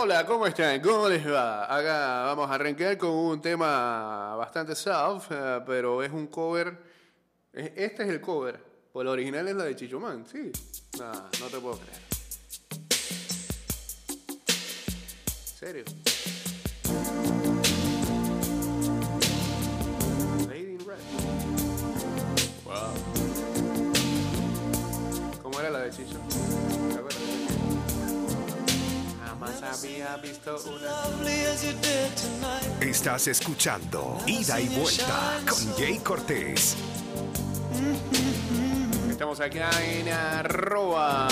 Hola, ¿cómo están? ¿Cómo les va? Acá vamos a arrancar con un tema bastante soft, eh, pero es un cover. es- Este es el cover. Pues la original es la de Chichomán, sí. Nah, no te puedo creer. ¿En serio? Wow. ¿Cómo era la de Chicho? Había visto una. Estás escuchando Ida y Vuelta con Jay Cortés. Estamos acá en arroba,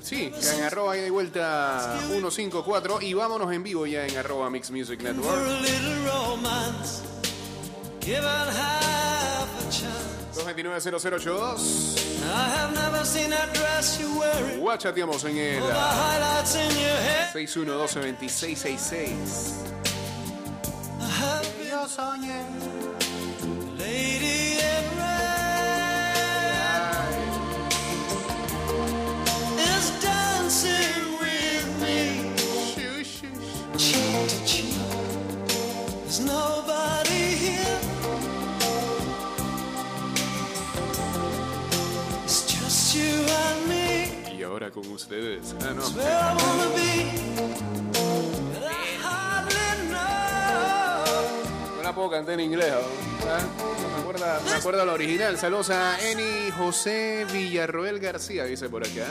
sí, en arroba ida y vuelta 154 y vámonos en vivo ya en arroba Mix Music Network. 229-0082. Guachateamos en el 6112-2666. Yo soñé. Shush, shush. There's nobody con ustedes. Ah, no. Puedo cantar en inglés. ¿no? ¿Ah? Me acuerda, me acuerdo la original. Saludos a Eni José Villarroel García, dice por acá.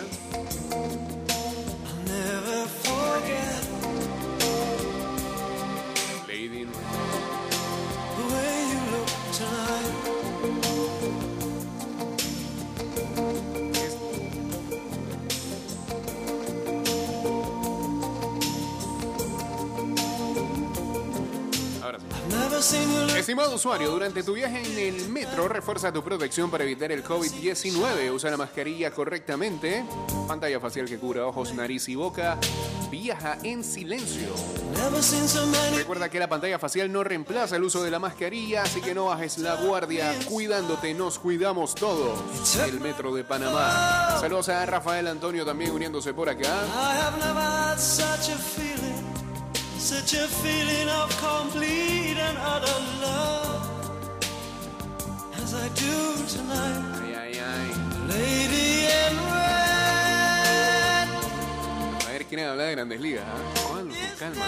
Estimado usuario, durante tu viaje en el metro, refuerza tu protección para evitar el COVID-19. Usa la mascarilla correctamente. Pantalla facial que cubra ojos, nariz y boca. Viaja en silencio. Recuerda que la pantalla facial no reemplaza el uso de la mascarilla, así que no bajes la guardia. Cuidándote, nos cuidamos todos. El metro de Panamá. Saludos a Rafael Antonio también uniéndose por acá. Such a feeling, of complete and utter love as I do tonight, Ay, ay, ay. lady in red, A ver, quieren hablar de grandes ligas. ¿ah? Calma.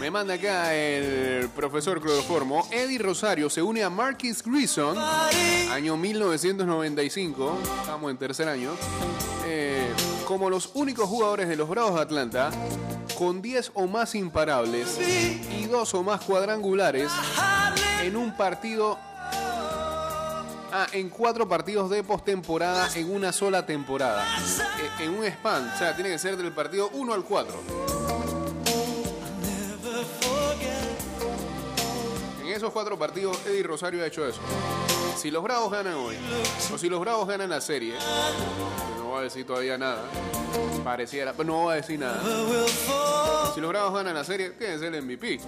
Me manda acá el profesor Cloroformo. Eddie Rosario se une a Marquis Grison, año 1995. Estamos en tercer año. eh, como los únicos jugadores de los Bravos de Atlanta con 10 o más imparables y dos o más cuadrangulares en un partido. Ah, en cuatro partidos de postemporada en una sola temporada. Eh, En un span, o sea, tiene que ser del partido 1 al 4. never forget. En esos cuatro partidos, Eddie Rosario ha hecho eso. Si los Bravos ganan hoy, o si los Bravos ganan la serie, que no voy a decir todavía nada, pareciera, pero no voy a decir nada. Si los Bravos ganan la serie, tiene que ser el MVP.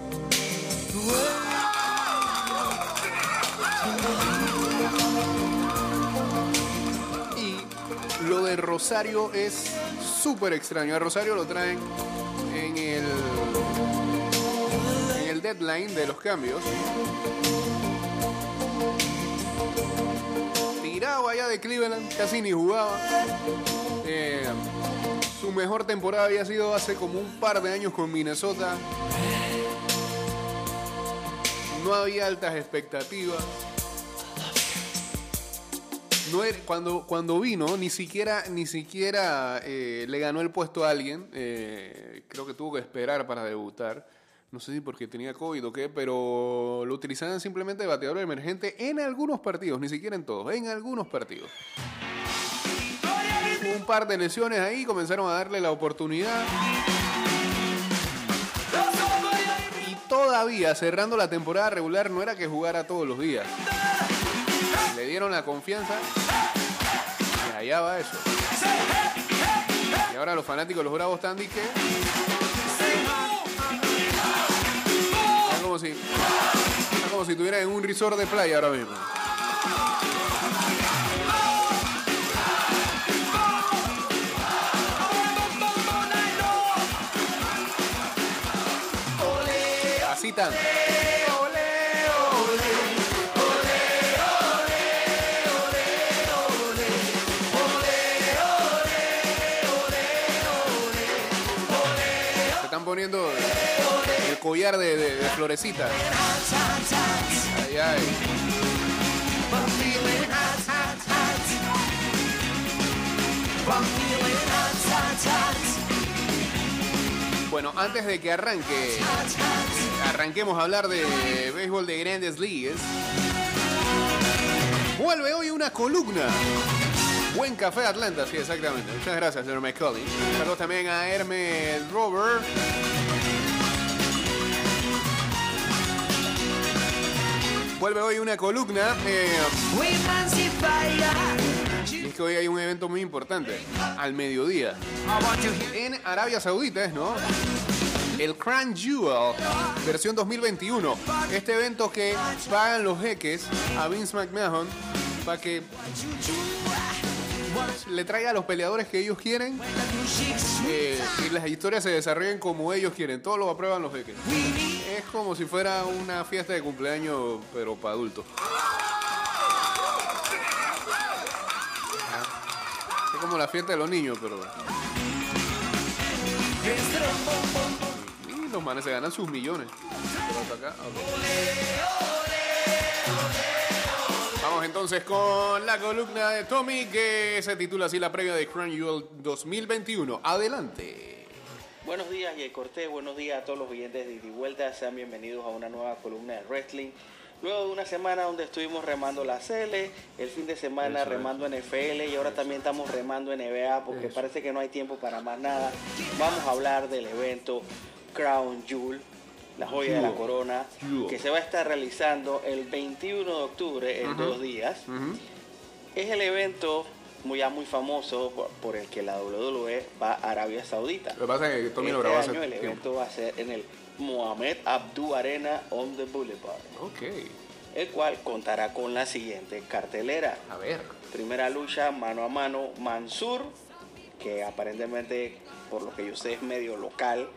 Y lo de Rosario es súper extraño. A Rosario lo traen en el, en el deadline de los cambios. De Cleveland, casi ni jugaba. Eh, su mejor temporada había sido hace como un par de años con Minnesota. No había altas expectativas. No cuando, cuando vino, ni siquiera, ni siquiera eh, le ganó el puesto a alguien. Eh, creo que tuvo que esperar para debutar. No sé si porque tenía COVID o qué, pero lo utilizaban simplemente de bateador emergente en algunos partidos, ni siquiera en todos, en algunos partidos. Un par de lesiones ahí, comenzaron a darle la oportunidad. Y todavía cerrando la temporada regular no era que jugara todos los días. Le dieron la confianza y allá va eso. Y ahora los fanáticos, los bravos están que como si. Está como si estuviera en un resort de playa ahora mismo. Así tan. El collar de, de, ay. Bueno, antes de que arranque, arranquemos a hablar de béisbol de grandes ligas. Vuelve hoy una columna. Buen café Atlanta, sí, exactamente. Muchas gracias, señor McCauley. Saludos también a Hermes Robert. Vuelve hoy una columna. eh, y es que hoy hay un evento muy importante. Al mediodía. En Arabia Saudita es, ¿no? El Crown Jewel, versión 2021. Este evento que pagan los jeques a Vince McMahon para que le traiga a los peleadores que ellos quieren eh, y las historias se desarrollen como ellos quieren. Todo lo aprueban los jeques. Es como si fuera una fiesta de cumpleaños, pero para adultos. Es como la fiesta de los niños, pero. Y los manes se ganan sus millones. Entonces con la columna de Tommy que se titula así la previa de Crown Jewel 2021. Adelante. Buenos días, Jay Cortés. Buenos días a todos los oyentes de Ida Vuelta. Sean bienvenidos a una nueva columna de wrestling. Luego de una semana donde estuvimos remando la CL, el fin de semana Eso es. remando NFL y ahora también estamos remando NBA porque Eso. parece que no hay tiempo para más nada. Vamos a hablar del evento Crown Jewel, la joya de la corona, que se va a estar realizando el 21 de octubre en dos días. Es el evento muy, ya muy famoso por, por el que la WWE va a Arabia Saudita. Lo que pasa es que Tommy lo este año el tiempo. evento va a ser en el Mohamed Abdu Arena on the Boulevard, Ok. el cual contará con la siguiente cartelera. A ver. Primera lucha mano a mano Mansur, que aparentemente por lo que yo sé es medio local,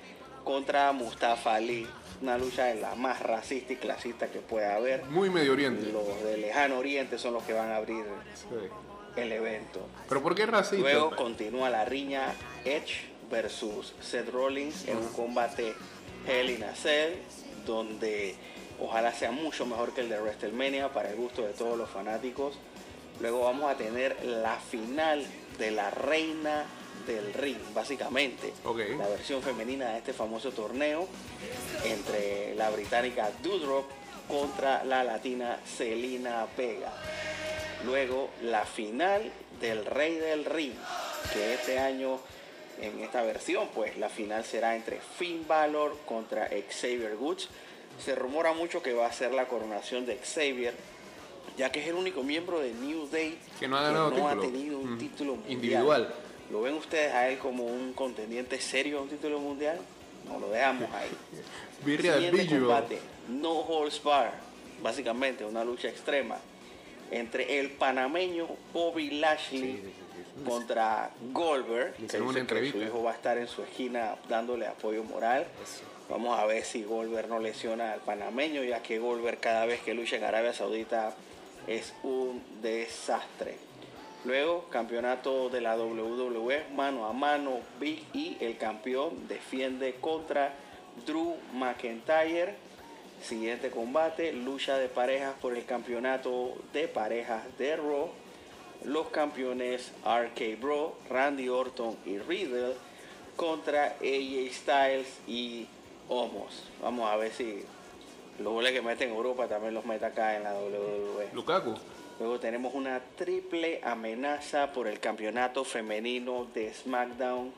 contra Mustafa Ali. Una lucha de la más racista y clasista que pueda haber. Muy Medio Oriente. Los de lejano oriente son los que van a abrir Sí. el evento. Pero ¿por qué racista? Luego continúa la riña Edge versus Seth Rollins en un combate Hell in a Cell, donde ojalá sea mucho mejor que el de WrestleMania para el gusto de todos los fanáticos. Luego vamos a tener la final de la reina del ring, básicamente. La versión femenina de este famoso torneo entre la británica Doudrop contra la latina Selina Vega. Luego la final del Rey del Ring, que este año en esta versión, pues la final será entre Finn Balor contra Xavier Woods. Se rumora mucho que va a ser la coronación de Xavier, ya que es el único miembro de New Day Que no ha ganado no ha tenido un Mm. título mundial. Individual. ¿Lo ven ustedes a él como un contendiente serio a un título mundial? No lo dejamos ahí. Birria Siguiente combate, No Holds Bar, básicamente una lucha extrema entre el panameño Bobby Lashley contra Goldberg, que una que su entrevista. hijo va a estar en su esquina dándole apoyo moral. Vamos a ver si Goldberg no lesiona al panameño, ya que Goldberg cada vez que lucha en Arabia Saudita es un desastre. Luego, campeonato de la WWE, mano a mano, Big E, el campeón, defiende contra Drew McIntyre. Siguiente combate, lucha de parejas por el campeonato de parejas de Raw. Los campeones RK Bro, Randy Orton y Riddle contra AJ Styles y Homos. Vamos a ver si los goles que mete en Europa también los mete acá en la WWE. Lukaku. Luego tenemos una triple amenaza por el campeonato femenino de SmackDown.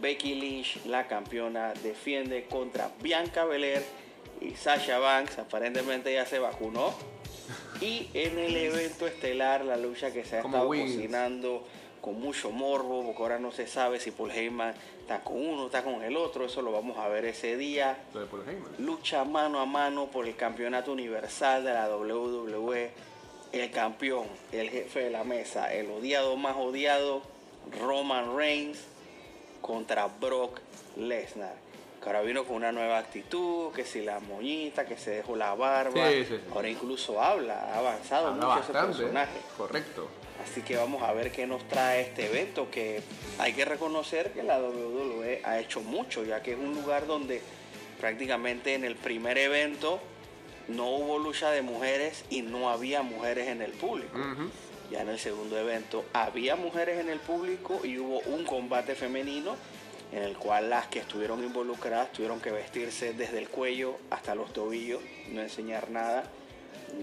Becky Lynch, la campeona, defiende contra Bianca Belair y Sasha Banks. Aparentemente ya se vacunó. Y en el evento estelar, la lucha que se ha Como estado cocinando con mucho morbo, porque ahora no se sabe si Paul Heyman está con uno, está con el otro. Eso lo vamos a ver ese día lucha mano a mano por el campeonato universal de la WWE. El campeón, el jefe de la mesa, el odiado más odiado, Roman Reigns contra Brock Lesnar. que ahora vino con una nueva actitud, que si la moñita, que se dejó la barba, Sí, sí, sí. ahora incluso habla, ha avanzado Habla mucho ese personaje. Correcto. Así que vamos a ver qué nos trae este evento, que hay que reconocer que la WWE ha hecho mucho, ya que es un lugar donde prácticamente en el primer evento no hubo lucha de mujeres y no había mujeres en el público. Ya en el segundo evento había mujeres en el público y hubo un combate femenino en el cual las que estuvieron involucradas tuvieron que vestirse desde el cuello hasta los tobillos, no enseñar nada.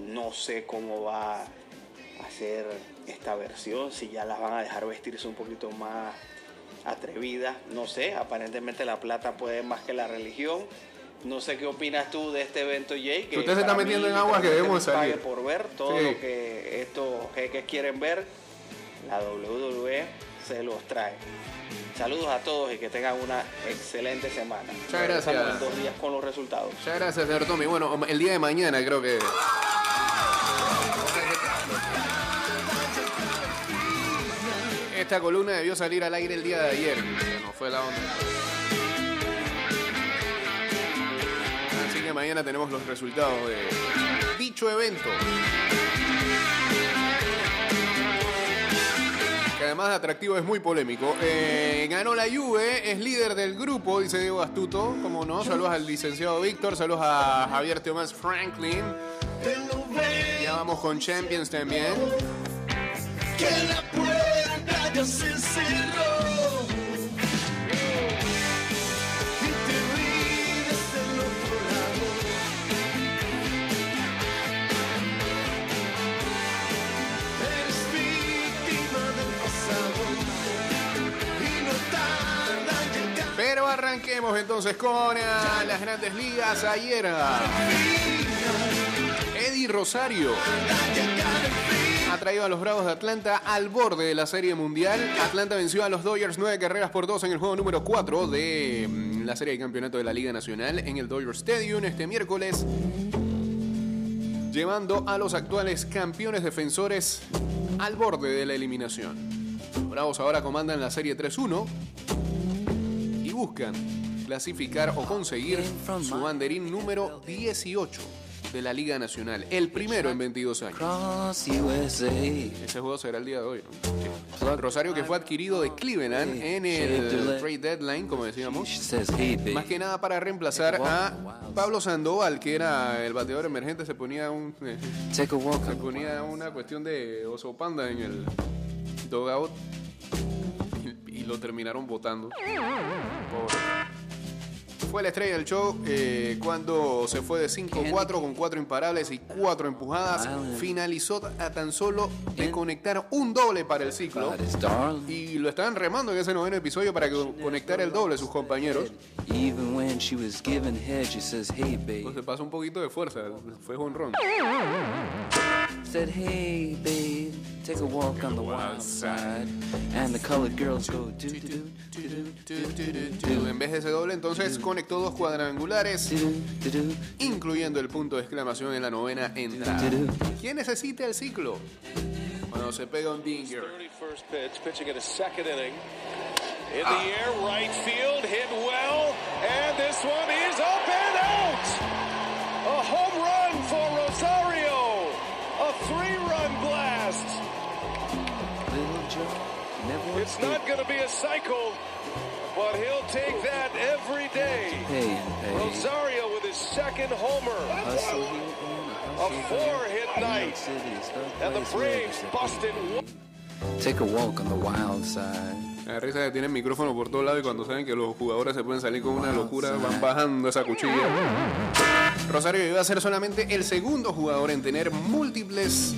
No sé cómo va a ser esta versión, si ya las van a dejar vestirse un poquito más atrevidas, no sé, aparentemente la plata puede más que la religión. No sé qué opinas tú de este evento, Jay. que Usted se está metiendo mí en aguas que debemos salir. por ver todo Sí. lo que estos jeques quieren ver, la WWE se los trae. Saludos a todos y que tengan una excelente semana. Muchas gracias. en dos días con los resultados. Muchas gracias, señor Tommy. Bueno, el día de mañana creo que. Esta columna debió salir al aire el día de ayer. No fue la onda. Así que mañana tenemos los resultados de dicho evento. Que además de atractivo es muy polémico. Eh, ganó la Juve, es líder del grupo, dice Diego Astuto. Como no, saludos al licenciado Víctor, saludos a Javier Tomás Franklin. Ya vamos con Champions también. Que la puerta ya se cerró y te vives del otro lado. Eres víctima del pasado y no tarda en llegar. Pero arranquemos entonces con ah, las grandes ligas. Ayer, ah, Eddie Rosario ha traído a los Bravos de Atlanta al borde de la Serie Mundial. Atlanta venció a los Dodgers nueve carreras por dos en el juego número 4 de mm, la Serie de Campeonato de la Liga Nacional en el Dodger Stadium este miércoles, llevando a los actuales campeones defensores al borde de la eliminación. Bravos ahora comandan la Serie 3-1 y buscan clasificar o conseguir su banderín número 18 de la Liga Nacional, el primero en 22 años. Ese juego será el día de hoy. ¿no? Rosario que fue adquirido de Cleveland en el trade deadline, como decíamos. Más que nada para reemplazar a Pablo Sandoval, que era el bateador emergente, se ponía un eh, se ponía una cuestión de oso panda en el dogout y, y lo terminaron votando. Pobre. Fue la estrella del show eh, cuando se fue de 5-4 con 4 imparables y 4 empujadas. Finalizó a tan solo de conectar un doble para el ciclo. Y lo estaban remando en ese noveno episodio para que conectara el doble sus compañeros. Even when she was giving head, she says, hey, babe. Entonces pasó un poquito de fuerza. Fue honrón said, hey, babe, take a walk on the wild side. And the colored girls go do do do do do do do. En vez de ese doble, entonces conectó dos cuadrangulares, incluyendo el punto de exclamación en la novena entrada. ¿Quién necesita el ciclo? Cuando se pega un dinger. In the ah. air, right field, hit well, and this one is up and out. A home run for Rosario. Never It's not going to be a cycle, but he'll take that every day. pay pay. Rosario with his second homer. A four-hit night. And the Braves busted. Take a walk on the wild side. La risa que tienen micrófono por todos lados y cuando saben que los jugadores se pueden salir con una locura, van bajando esa cuchilla. Rosario iba a ser solamente el segundo jugador en tener múltiples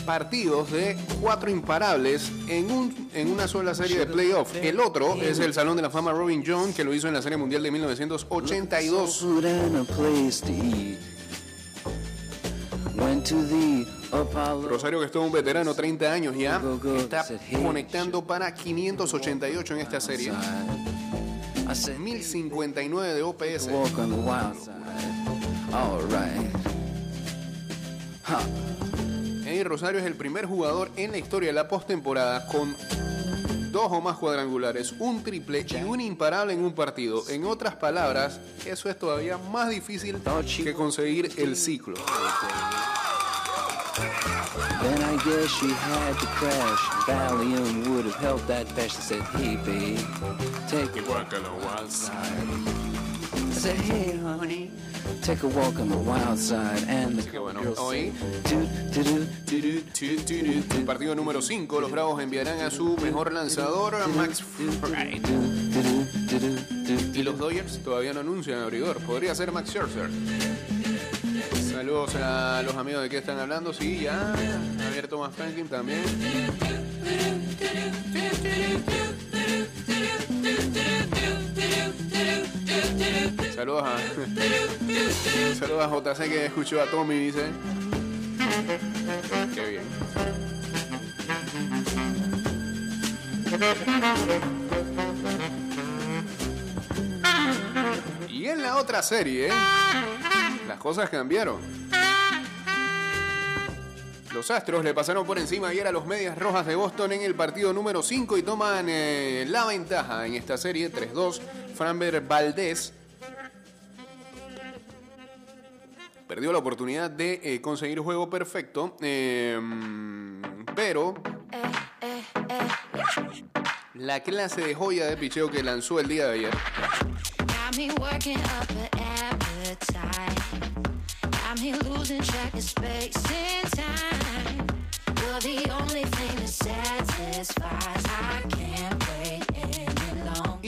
partidos de cuatro imparables en, un, en una sola serie de playoff. El otro es el Salón de la Fama Robin John, que lo hizo en la Serie Mundial de 1982. Food and a place to eat. Went to the Apollo. Rosario, que es todo un veterano, 30 años ya, está conectando para 588 en esta serie. I said, 1059 de OPS. Rosario es el primer jugador en la historia de la postemporada con dos o más cuadrangulares, un triple y un imparable en un partido. En otras palabras, eso es todavía más difícil que conseguir el ciclo. Then I guess she had to crash. Valium would have helped that patch. I said, hey, babe, take a walk on the wild side. Así que bueno, hoy, el partido número 5, los Bravos enviarán a su mejor lanzador, Max Fried. Y los Dodgers todavía no anuncian abridor. Podría ser Max Scherzer. Saludos a los amigos de que están hablando. Sí, ya. Abierto más Franklin también. A. Saludos a JC que escuchó a Tommy, dice. Qué bien. Y en la otra serie, las cosas cambiaron. Los Astros le pasaron por encima ayer a los Medias Rojas de Boston en el partido número 5 y toman eh, la ventaja en esta serie 3-2. Framber Valdés perdió la oportunidad de eh, conseguir juego perfecto, eh, pero la clase de joya de picheo que lanzó el día de ayer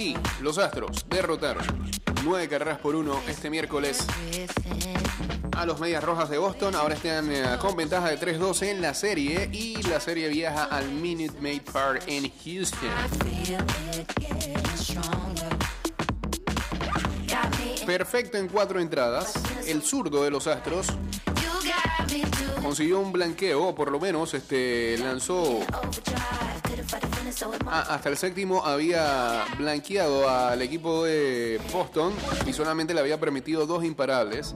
y los Astros derrotaron nueve carreras por uno este miércoles a los Medias Rojas de Boston. Ahora están eh, con ventaja de 3-2 en la serie y la serie viaja al Minute Maid Park en Houston. Perfecto en cuatro entradas. El zurdo de los Astros consiguió un blanqueo, o por lo menos este, lanzó Ah, hasta el séptimo había blanqueado al equipo de Boston y solamente le había permitido dos imparables.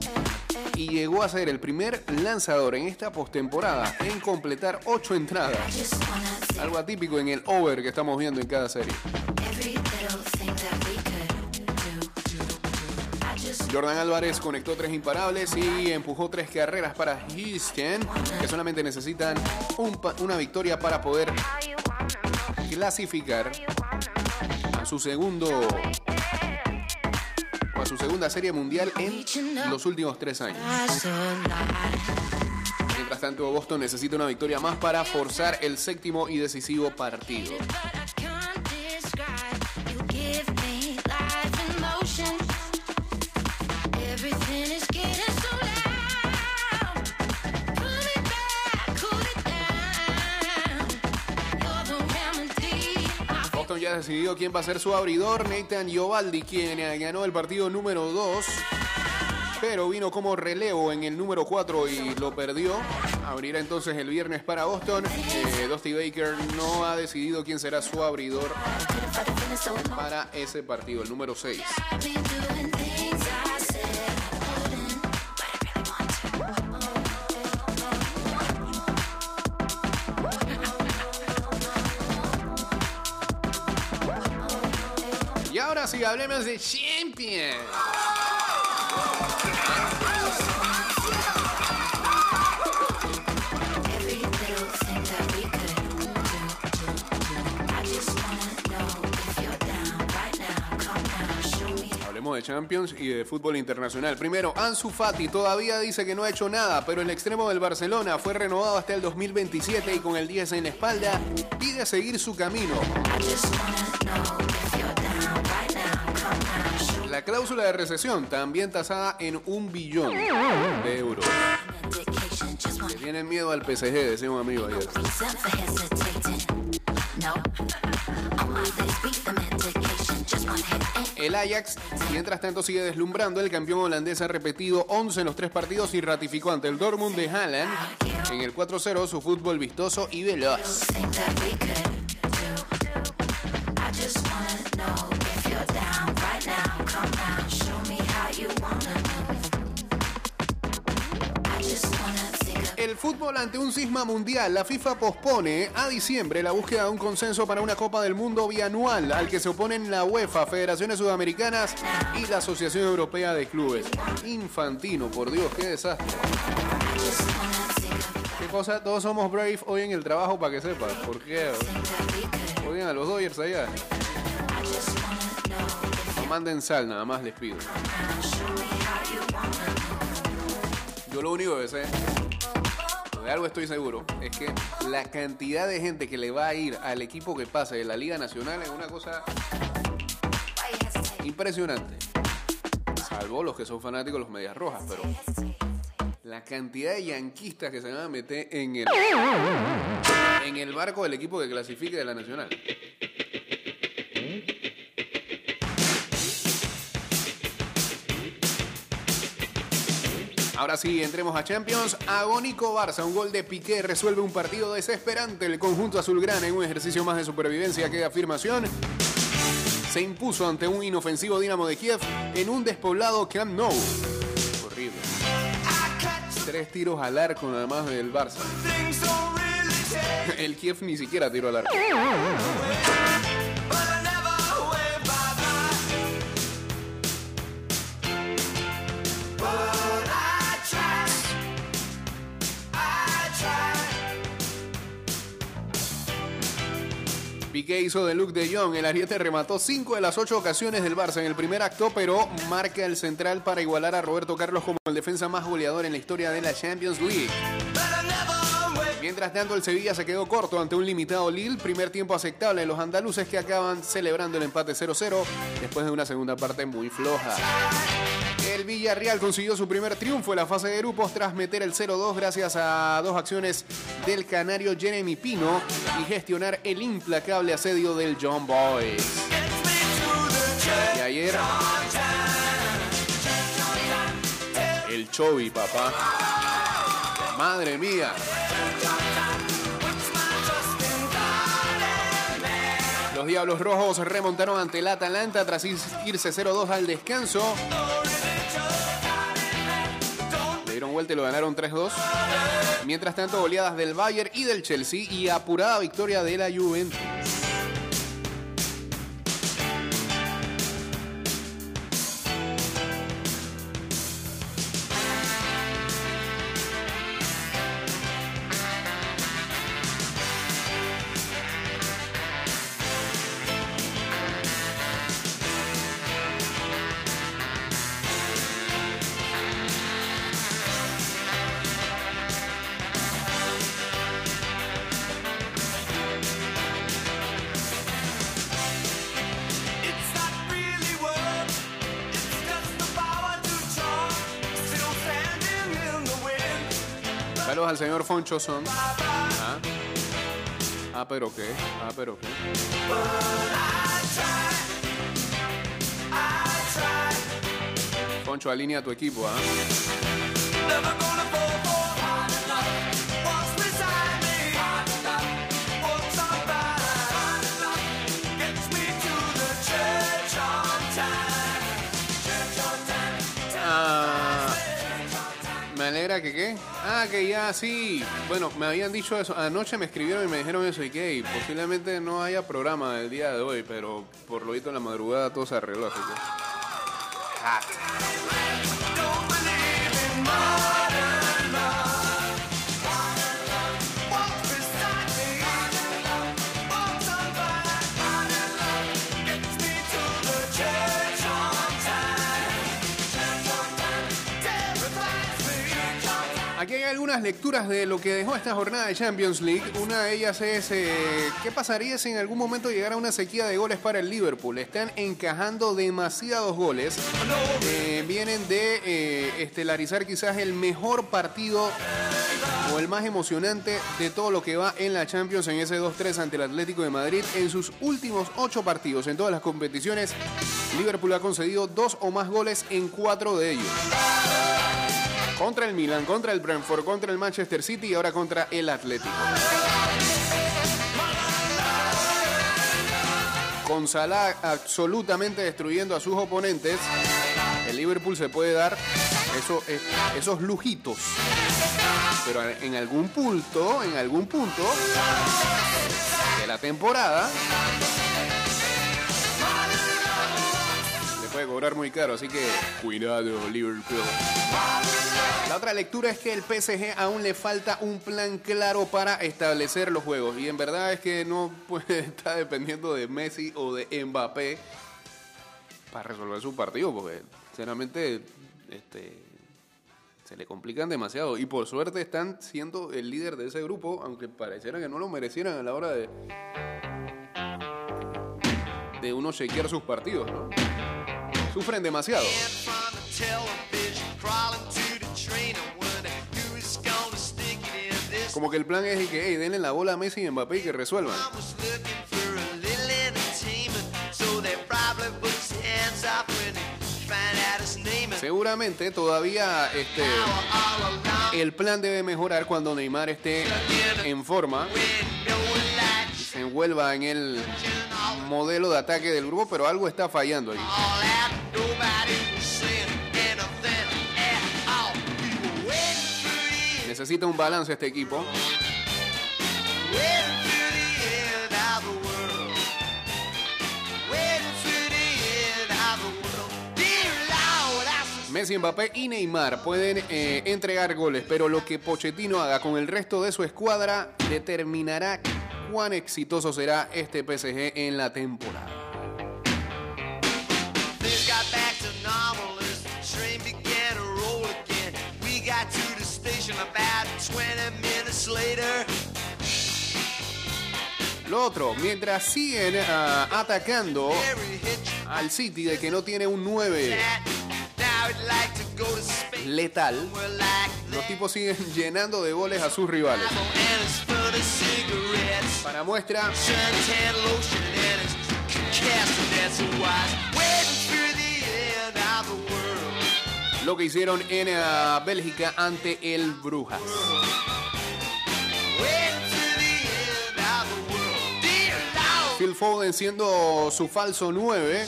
Y llegó a ser el primer lanzador en esta postemporada en completar ocho entradas. Algo atípico en el over que estamos viendo en cada serie. Jordan Álvarez conectó tres imparables y empujó tres carreras para Houston, que solamente necesitan una victoria para poder clasificar a su segundo o a su segunda serie mundial en los últimos tres años. Mientras tanto, Boston necesita una victoria más para forzar el séptimo y decisivo partido. Decidió quién va a ser su abridor, Nathan Giovaldi, quien ganó el partido número 2, pero vino como relevo en el número 4 y lo perdió. Abrirá entonces el viernes para Boston. Eh, Dusty Baker no ha decidido quién será su abridor para ese partido, el número 6. Show me. Hablemos de Champions y de fútbol internacional. Primero, Ansu Fati todavía dice que no ha hecho nada, pero el extremo del Barcelona fue renovado hasta el 2027 y con el 10 en la espalda pide seguir su camino. Cláusula de recesión también tasada en un billón de euros. Le tienen miedo al PSG, decía un amigo ayer. El Ajax, mientras tanto, sigue deslumbrando. El campeón holandés ha repetido 11 en los tres partidos y ratificó ante el Dortmund de Haaland en el 4-0 su fútbol vistoso y veloz. Fútbol ante un cisma mundial, la FIFA pospone a diciembre la búsqueda de un consenso para una Copa del Mundo bianual al que se oponen la UEFA, Federaciones Sudamericanas y la Asociación Europea de Clubes. Infantino, por Dios, qué desastre. ¿Qué cosa? Todos somos brave hoy en el trabajo para que sepas. ¿Por qué? Oigan a los Dodgers allá. No manden sal, nada más les pido. Yo lo único que sé, de algo estoy seguro, es que la cantidad de gente que le va a ir al equipo que pase de la Liga Nacional es una cosa impresionante. Salvo los que son fanáticos de los Medias Rojas, pero la cantidad de yanquistas que se van a meter en el, en el barco del equipo que clasifique de la Nacional. Ahora sí, entremos a Champions. Agónico Barça, un gol de Piqué resuelve un partido desesperante. El conjunto azulgrana en un ejercicio más de supervivencia que de afirmación. Se impuso ante un inofensivo Dinamo de Kiev en un despoblado Camp Nou. Horrible. Tres tiros al arco nada más del Barça. El Kiev ni siquiera tiró al arco. Piqué hizo de Luke de Jong. El ariete remató cinco de las ocho ocasiones del Barça en el primer acto, pero marca el central para igualar a Roberto Carlos como el defensa más goleador en la historia de la Champions League. Mientras tanto, el Sevilla se quedó corto ante un limitado Lille. Primer tiempo aceptable de los andaluces que acaban celebrando el empate 0-0 después de una segunda parte muy floja. El Villarreal consiguió su primer triunfo en la fase de grupos tras meter el 0-2 gracias a dos acciones del canario Jeremy Pino y gestionar el implacable asedio del John Boys. Y ayer, el Chovy, papá. Madre mía. Los Diablos Rojos remontaron ante el Atalanta tras irse 0-2 al descanso. Le dieron vuelta y lo ganaron 3-2. Mientras tanto, goleadas del Bayern y del Chelsea y apurada victoria de la Juventus. Señor Foncho Son. Ah. Ah, pero qué. Ah, pero qué. Foncho, alinea tu equipo, ¿ah? Que qué. Ah, que ya sí. Bueno, me habían dicho eso. Anoche me escribieron y me dijeron eso y que posiblemente no haya programa el día de hoy, pero por lo visto en la madrugada todo se arregló. Así que. Don't algunas lecturas de lo que dejó esta jornada de Champions League. Una de ellas es eh, ¿qué pasaría si en algún momento llegara una sequía de goles para el Liverpool? Están encajando demasiados goles. Eh, vienen de eh, estelarizar quizás el mejor partido o el más emocionante de todo lo que va en la Champions en ese 2-3 ante el Atlético de Madrid. En sus últimos ocho partidos en todas las competiciones, Liverpool ha concedido dos o más goles en cuatro de ellos. Contra el Milan, contra el Brentford, contra el Manchester City y ahora contra el Atlético. con Salah absolutamente destruyendo a sus oponentes, el Liverpool se puede dar eso- eh, esos lujitos. Pero en algún punto, en algún punto de la temporada, cobrar muy caro, así que cuidado Liverpool. La otra lectura es que el PSG aún le falta un plan claro para establecer los juegos. Y en verdad es que no puede estar dependiendo de Messi o de Mbappé para resolver su partido, porque sinceramente este, se le complican demasiado. Y por suerte están siendo el líder de ese grupo, aunque pareciera que no lo merecieran a la hora de, de uno chequear sus partidos, ¿no? Sufren demasiado. Como que el plan es que, hey, denle la bola a Messi y Mbappé y que resuelvan. Seguramente todavía este, el plan debe mejorar cuando Neymar esté en forma, se envuelva en el modelo de ataque del grupo, pero algo está fallando ahí. Necesita un balance este equipo. Messi, Mbappé y Neymar pueden eh, entregar goles, pero lo que Pochettino haga con el resto de su escuadra determinará cuán exitoso será este PSG en la temporada. Lo otro, mientras siguen ah, atacando al City de que no tiene un 9 that now I'd like to go to space. letal, los tipos siguen llenando de goles a sus rivales. Para muestra, lo que hicieron en ah, Bélgica ante el Brujas. Phil Foden siendo su falso 9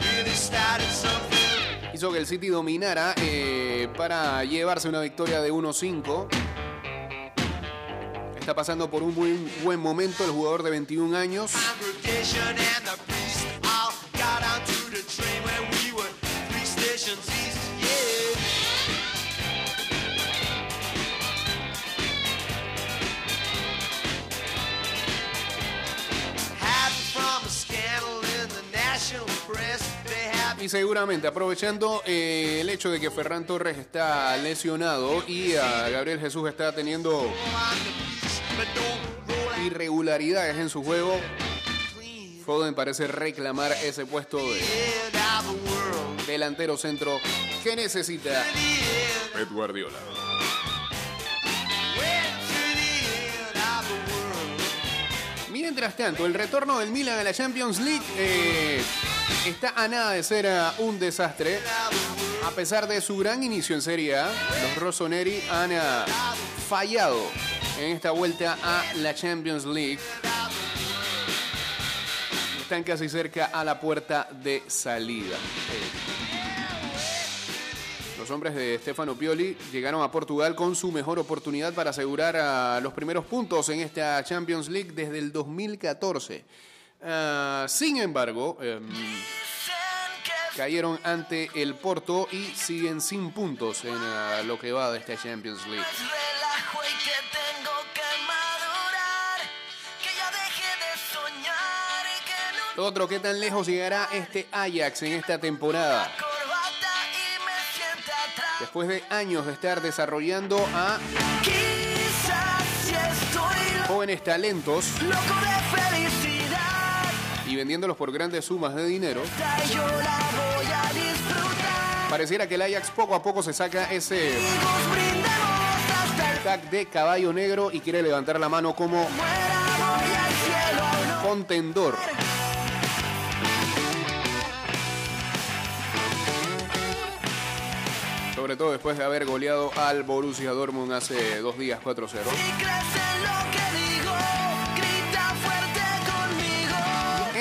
really started something. hizo que el City dominara eh, para llevarse una victoria de 1-5. Está pasando por un muy buen momento el jugador de 21 años. Seguramente aprovechando eh, el hecho de que Ferran Torres está lesionado y a Gabriel Jesús está teniendo irregularidades en su juego. Foden parece reclamar ese puesto de delantero centro que necesita. Pep Guardiola. Mientras tanto, el retorno del Milan a la Champions League eh, está a nada de ser ah, un desastre. A pesar de su gran inicio en Serie A, los Rossoneri han ah, fallado en esta vuelta a la Champions League. Están casi cerca a la puerta de salida. Los hombres de Stefano Pioli llegaron a Portugal con su mejor oportunidad para asegurar ah, los primeros puntos en esta Champions League desde el 2014. Ah, sin embargo, em, cayeron ante el Porto y siguen sin puntos en ah, lo que va de esta Champions League. otro, ¿qué tan lejos llegará este Ajax en esta temporada? Después de años de estar desarrollando a jóvenes talentos y vendiéndolos por grandes sumas de dinero, pareciera que el Ajax poco a poco se saca ese tag de caballo negro y quiere levantar la mano como contendor. Sobre todo después de haber goleado al Borussia Dortmund hace dos días 4-0.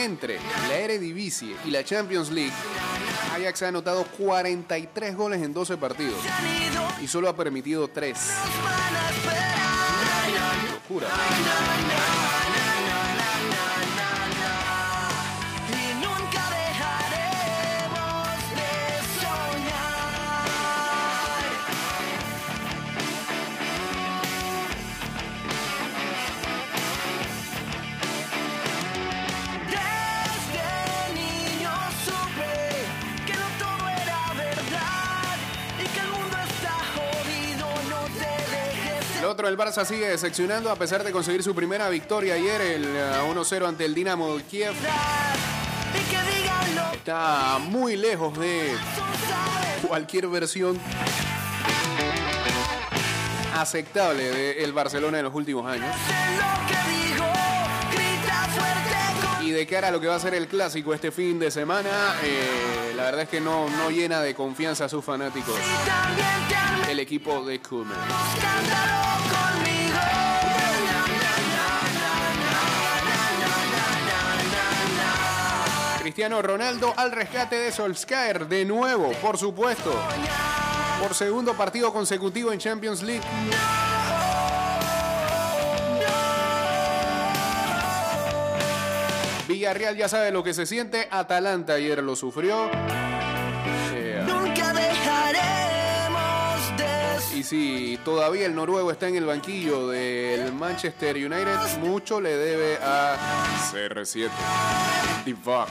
Entre la Eredivisie y la Champions League, Ajax ha anotado 43 goles en 12 partidos y solo ha permitido 3. Locura. El Barça sigue decepcionando a pesar de conseguir su primera victoria ayer, el eh, 1-0 ante el Dinamo Kiev. Está muy lejos de cualquier versión aceptable del Barcelona en los últimos años. Y de cara a lo que va a ser el clásico este fin de semana, eh, la verdad es que no, no llena de confianza a sus fanáticos el equipo de Koeman. Cristiano Ronaldo al rescate de Solskjaer de nuevo, por supuesto. Por segundo partido consecutivo en Champions League. Villarreal ya sabe lo que se siente. Atalanta ayer lo sufrió. Y si todavía el noruego está en el banquillo del Manchester United, mucho le debe a CR7. Divock.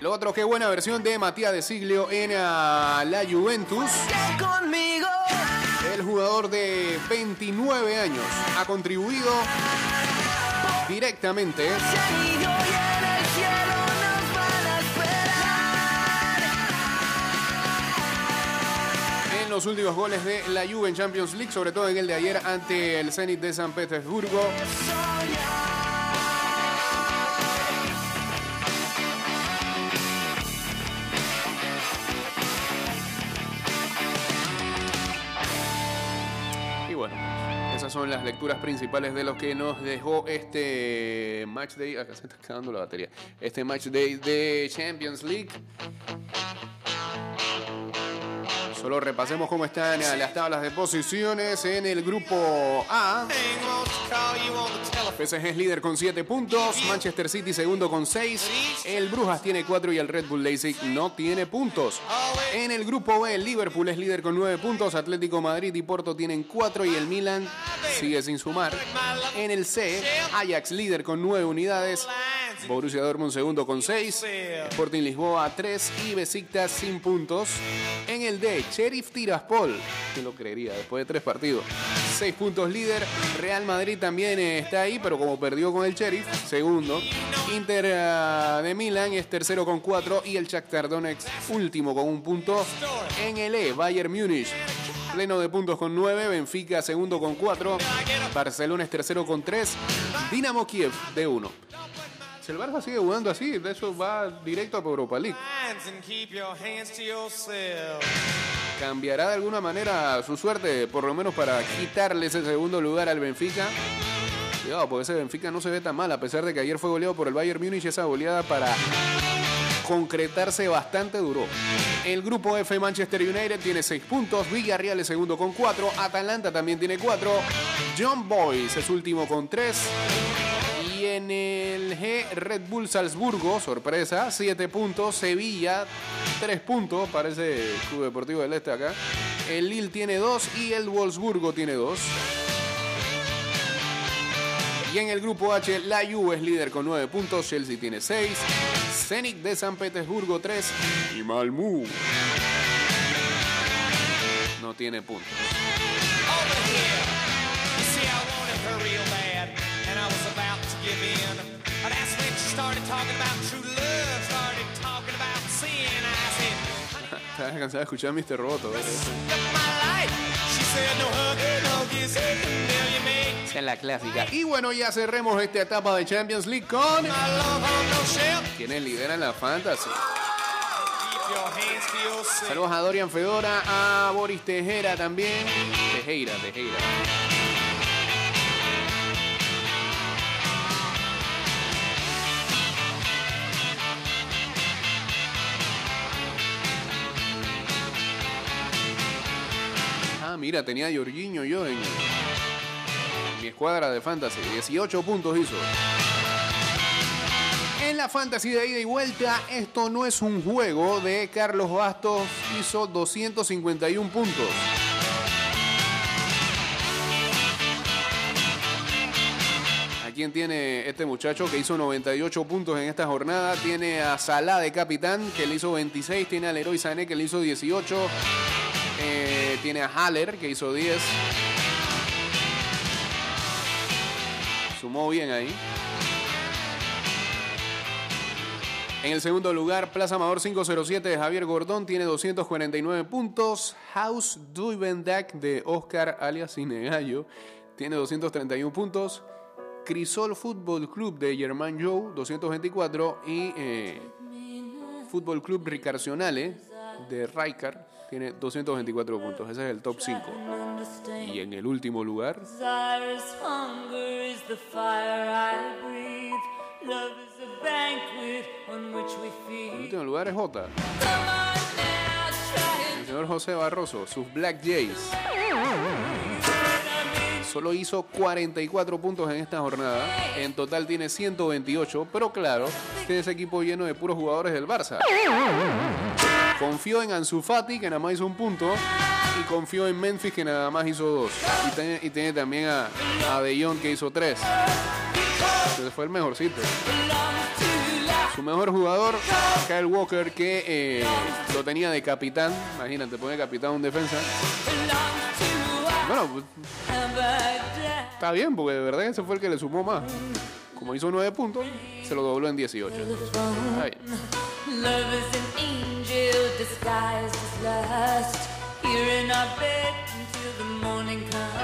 Lo otro, qué buena versión de Matías de Siglio en ah, la Juventus. conmigo. El jugador de 29 años ha contribuido directamente en los últimos goles de la Juve en Champions League, sobre todo en el de ayer ante el Zenit de San Petersburgo. Son las lecturas principales de lo que nos dejó este match day. Acá se está quedando la batería. Este match day de Champions League. Solo repasemos cómo están las tablas de posiciones en el grupo A. PSG es líder con 7 puntos, Manchester City segundo con 6, el Brujas tiene 4 y el Red Bull Leipzig no tiene puntos. En el grupo B, Liverpool es líder con 9 puntos, Atlético Madrid y Porto tienen 4 y el Milan sigue sin sumar. En el C, Ajax líder con 9 unidades, Borussia Dortmund segundo con 6, Sporting Lisboa 3 y Besiktas sin puntos. En el D, Sheriff Tiraspol, que lo creería después de 3 partidos, 6 puntos líder, Real Madrid también está ahí, pero como perdió con el Sheriff, segundo. Inter eh, de Milán es tercero con 4 y el Shakhtar Donetsk último con un punto. En el E, Bayern Múnich pleno de puntos con 9, Benfica segundo con 4, Barcelona es tercero con 3, Dinamo Kiev de 1. Si el Barça sigue jugando así, de eso va directo a Europa League. ¿Cambiará de alguna manera su suerte, por lo menos para quitarle ese segundo lugar al Benfica? Cuidado, porque ese Benfica no se ve tan mal, a pesar de que ayer fue goleado por el Bayern Múnich, esa goleada para concretarse bastante duró. El grupo F Manchester United tiene 6 puntos, Villarreal es segundo con 4, Atalanta también tiene 4, John Boys es último con 3. Y en el G, Red Bull Salzburgo, sorpresa, 7 puntos. Sevilla, 3 puntos, parece Club Deportivo del Este acá. El Lille tiene 2 y el Wolfsburgo tiene 2. Y en el grupo H, la Juve es líder con 9 puntos, Chelsea tiene 6, Zenit de San Petersburgo 3 y Malmú no tiene puntos. Estás cansado de escuchar a Mr. Roboto. Esa es la clásica. Y bueno, ya cerremos esta etapa de Champions League con quienes lideran la fantasy. Saludos a Dorian Fedora, a Boris Tejera también. Tejera, Tejera. Ah, mira, tenía a Jorginho yo en escuadra de fantasy. 18 puntos hizo. En la fantasy de ida y vuelta, esto no es un juego de Carlos Bastos, hizo 251 puntos. ¿A quién tiene este muchacho que hizo 98 puntos en esta jornada? Tiene a Salah de capitán, que le hizo 26. Tiene a Leroy Sané, que le hizo 18. Eh, tiene a Haller, que hizo 10. Sumó bien ahí. En el segundo lugar, Plaza Amador 507 de Javier Gordón tiene 249 puntos. House Duivendak de Oscar alias Cinegallo tiene 231 puntos. Crisol Fútbol Club de Germán Joe 224 y eh, Fútbol Club Ricarcionale de Raikar tiene 224 puntos. Ese es el top 5. Y en el último lugar, el último lugar es try El señor José Barroso, sus Black Jays. Solo hizo 44 puntos en esta jornada. En total tiene 128. Pero claro, tiene ese equipo lleno de puros jugadores del Barça. Confió en Ansu Fati, que nada más hizo un punto. Y confió en Memphis, que nada más hizo dos. Y tiene, y tiene también a, a De Jong, que hizo tres. Ese fue el mejorcito. Su mejor jugador, Kyle Walker, que eh, lo tenía de capitán. Imagínate, pone capitán un defensa. Bueno, pues, está bien, porque de verdad ese fue el que le sumó más. Como hizo 9 puntos, se lo dobló en 18. Ahí. Love is an angel disguised as lust. Here in our bed until the morning comes.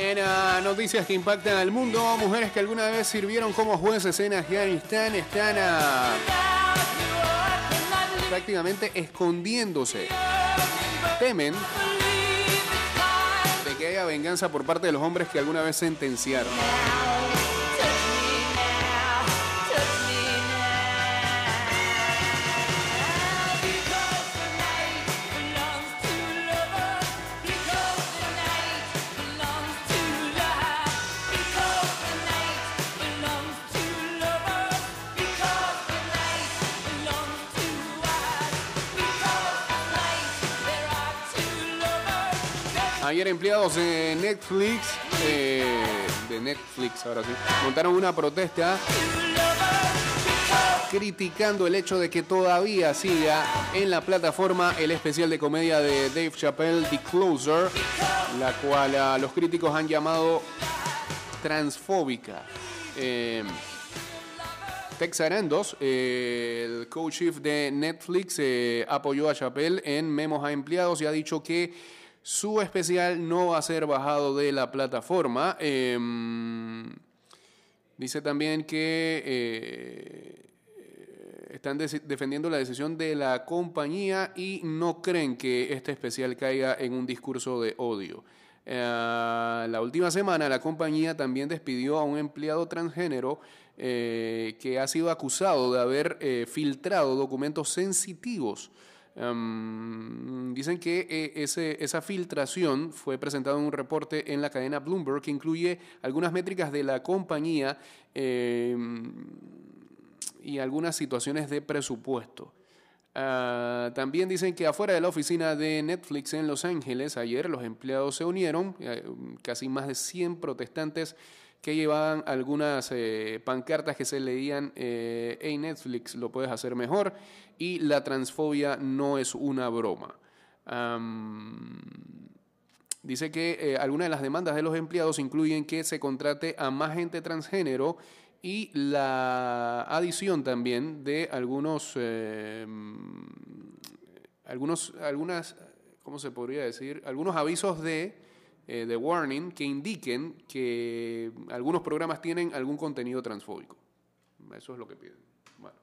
En noticias que impactan al mundo, mujeres que alguna vez sirvieron como jueces en Afganistán están ah, prácticamente escondiéndose. Temen de que haya venganza por parte de los hombres que alguna vez sentenciaron. Ayer empleados de Netflix, eh, de Netflix ahora sí, montaron una protesta criticando el hecho de que todavía siga en la plataforma el especial de comedia de Dave Chappelle, The Closer, la cual ah, los críticos han llamado transfóbica. Eh, Tex Arandos, eh, el co-chief de Netflix, eh, apoyó a Chappelle en memos a empleados y ha dicho que su especial no va a ser bajado de la plataforma. Em, dice también que eh, están defendiendo la decisión de la compañía y no creen que este especial caiga en un discurso de odio. Eh, la última semana la compañía también despidió a un empleado transgénero eh, que ha sido acusado de haber eh, filtrado documentos sensitivos Um, dicen que eh, esa filtración fue presentada en un reporte en la cadena Bloomberg que incluye algunas métricas de la compañía eh, y algunas situaciones de presupuesto. Ah, también dicen que afuera de la oficina de Netflix en Los Ángeles, ayer los empleados se unieron, eh, casi más de 100 protestantes que llevaban algunas eh, pancartas que se leían, eh, hey Netflix, lo puedes hacer mejor, y la transfobia no es una broma. Dice que eh, algunas de las demandas de los empleados incluyen que se contrate a más gente transgénero y la adición también de algunos, eh, algunos, algunas, ¿cómo se podría decir? Algunos avisos de, eh, de warning que indiquen que algunos programas tienen algún contenido transfóbico. Eso es lo que piden. Bueno,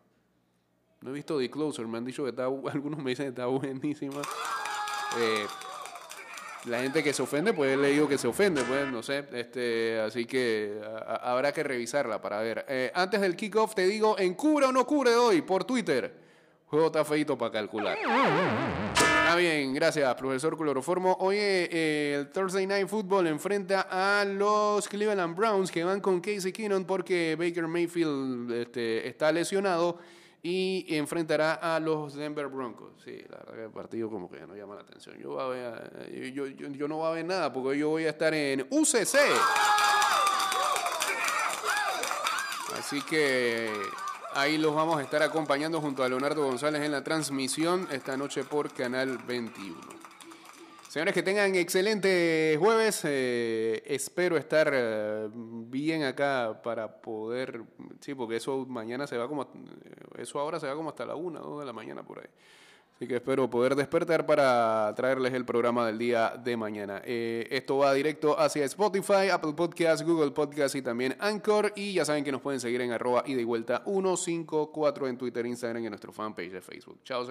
no he visto The Closer, me han dicho que está, algunos me dicen que está buenísima. Eh, la gente que se ofende, pues le digo que se ofende, pues no sé. Este, así que a- a- habrá que revisarla para ver. Eh, antes del kickoff te digo, en cubre o no cubre hoy por Twitter. Juego está feito para calcular. Bien, gracias, profesor Cloroformo. Oye, eh, el Thursday Night Football enfrenta a los Cleveland Browns que van con Casey Keenum porque Baker Mayfield este, está lesionado y enfrentará a los Denver Broncos. Sí, la verdad que el partido como que no llama la atención. Yo, yo- yo no voy a ver nada porque yo voy a estar en UCC. Así que ahí los vamos a estar acompañando junto a Leonardo González en la transmisión esta noche por Canal 21. Señores, que tengan excelente jueves. eh, espero estar eh, bien acá para poder. Sí, porque eso mañana se va como. Eso ahora se va como hasta la 1 2 de la mañana por ahí. Así que espero poder despertar para traerles el programa del día de mañana. Eh, esto va directo hacia Spotify, Apple Podcast, Google Podcast y también Anchor. Y ya saben que nos pueden seguir en arroba y vuelta 154 en Twitter, Instagram y en nuestro fanpage de Facebook. Chao.